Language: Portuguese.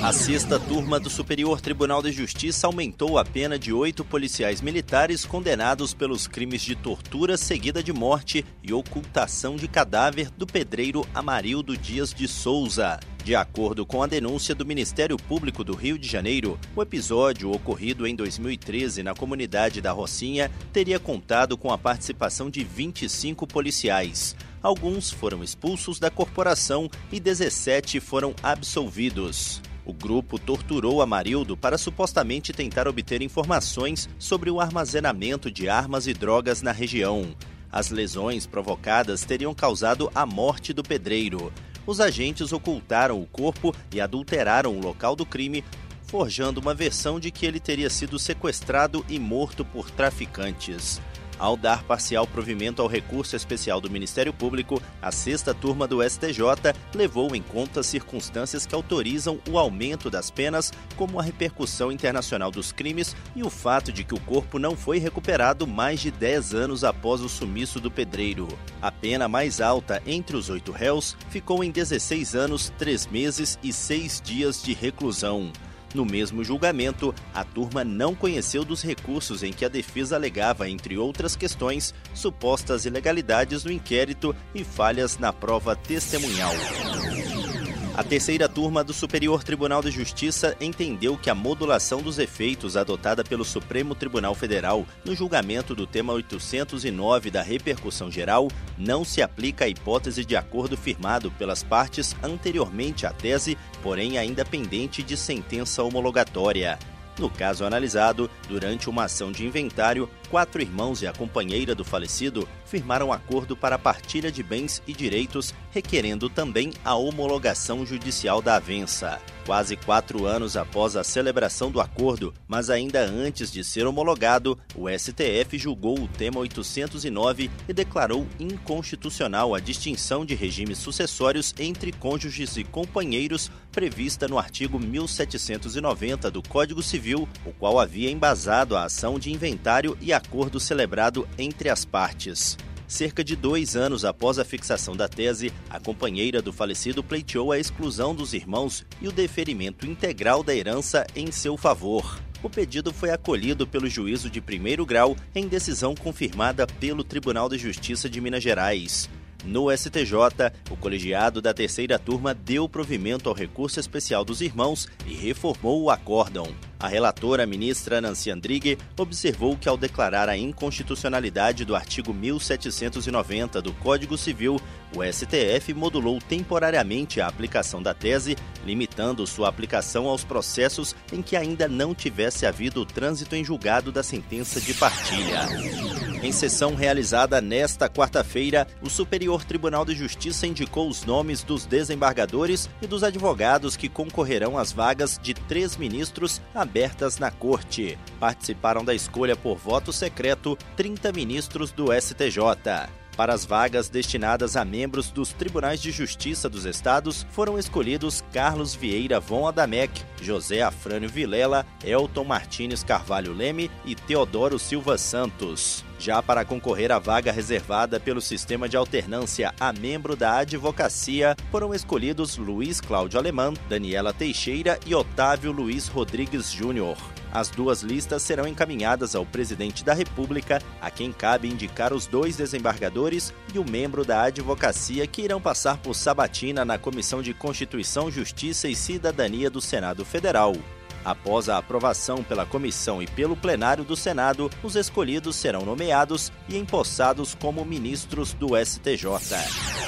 A sexta turma do Superior Tribunal de Justiça aumentou a pena de oito policiais militares condenados pelos crimes de tortura seguida de morte e ocultação de cadáver do pedreiro Amarildo Dias de Souza. De acordo com a denúncia do Ministério Público do Rio de Janeiro, o episódio ocorrido em 2013 na comunidade da Rocinha teria contado com a participação de 25 policiais. Alguns foram expulsos da corporação e 17 foram absolvidos. O grupo torturou Amarildo para supostamente tentar obter informações sobre o armazenamento de armas e drogas na região. As lesões provocadas teriam causado a morte do pedreiro os agentes ocultaram o corpo e adulteraram o local do crime, forjando uma versão de que ele teria sido sequestrado e morto por traficantes. Ao dar parcial provimento ao recurso especial do Ministério Público, a sexta turma do STJ levou em conta circunstâncias que autorizam o aumento das penas, como a repercussão internacional dos crimes e o fato de que o corpo não foi recuperado mais de 10 anos após o sumiço do pedreiro. A pena mais alta entre os oito réus ficou em 16 anos, 3 meses e 6 dias de reclusão. No mesmo julgamento, a turma não conheceu dos recursos em que a defesa alegava, entre outras questões, supostas ilegalidades no inquérito e falhas na prova testemunhal. A terceira turma do Superior Tribunal de Justiça entendeu que a modulação dos efeitos adotada pelo Supremo Tribunal Federal no julgamento do tema 809 da repercussão geral não se aplica à hipótese de acordo firmado pelas partes anteriormente à tese, porém ainda pendente de sentença homologatória. No caso analisado, durante uma ação de inventário, quatro irmãos e a companheira do falecido firmaram acordo para a partilha de bens e direitos, requerendo também a homologação judicial da avença. Quase quatro anos após a celebração do acordo, mas ainda antes de ser homologado, o STF julgou o tema 809 e declarou inconstitucional a distinção de regimes sucessórios entre cônjuges e companheiros prevista no artigo 1790 do Código Civil, o qual havia embasado a ação de inventário e acordo celebrado entre as partes. Cerca de dois anos após a fixação da tese, a companheira do falecido pleiteou a exclusão dos irmãos e o deferimento integral da herança em seu favor. O pedido foi acolhido pelo juízo de primeiro grau em decisão confirmada pelo Tribunal de Justiça de Minas Gerais. No STJ, o colegiado da terceira turma deu provimento ao recurso especial dos irmãos e reformou o acórdão. A relatora, ministra Nancy Andrighi, observou que ao declarar a inconstitucionalidade do artigo 1790 do Código Civil, o STF modulou temporariamente a aplicação da tese, limitando sua aplicação aos processos em que ainda não tivesse havido trânsito em julgado da sentença de partilha. Em sessão realizada nesta quarta-feira, o Superior Tribunal de Justiça indicou os nomes dos desembargadores e dos advogados que concorrerão às vagas de três ministros a abertas na corte. Participaram da escolha por voto secreto 30 ministros do STJ. Para as vagas destinadas a membros dos Tribunais de Justiça dos Estados, foram escolhidos Carlos Vieira Von Adamec, José Afrânio Vilela, Elton Martins Carvalho Leme e Teodoro Silva Santos. Já para concorrer à vaga reservada pelo sistema de alternância a membro da advocacia, foram escolhidos Luiz Cláudio Alemão, Daniela Teixeira e Otávio Luiz Rodrigues Júnior. As duas listas serão encaminhadas ao presidente da República, a quem cabe indicar os dois desembargadores e o membro da advocacia que irão passar por sabatina na Comissão de Constituição, Justiça e Cidadania do Senado Federal. Após a aprovação pela comissão e pelo plenário do Senado, os escolhidos serão nomeados e empossados como ministros do STJ.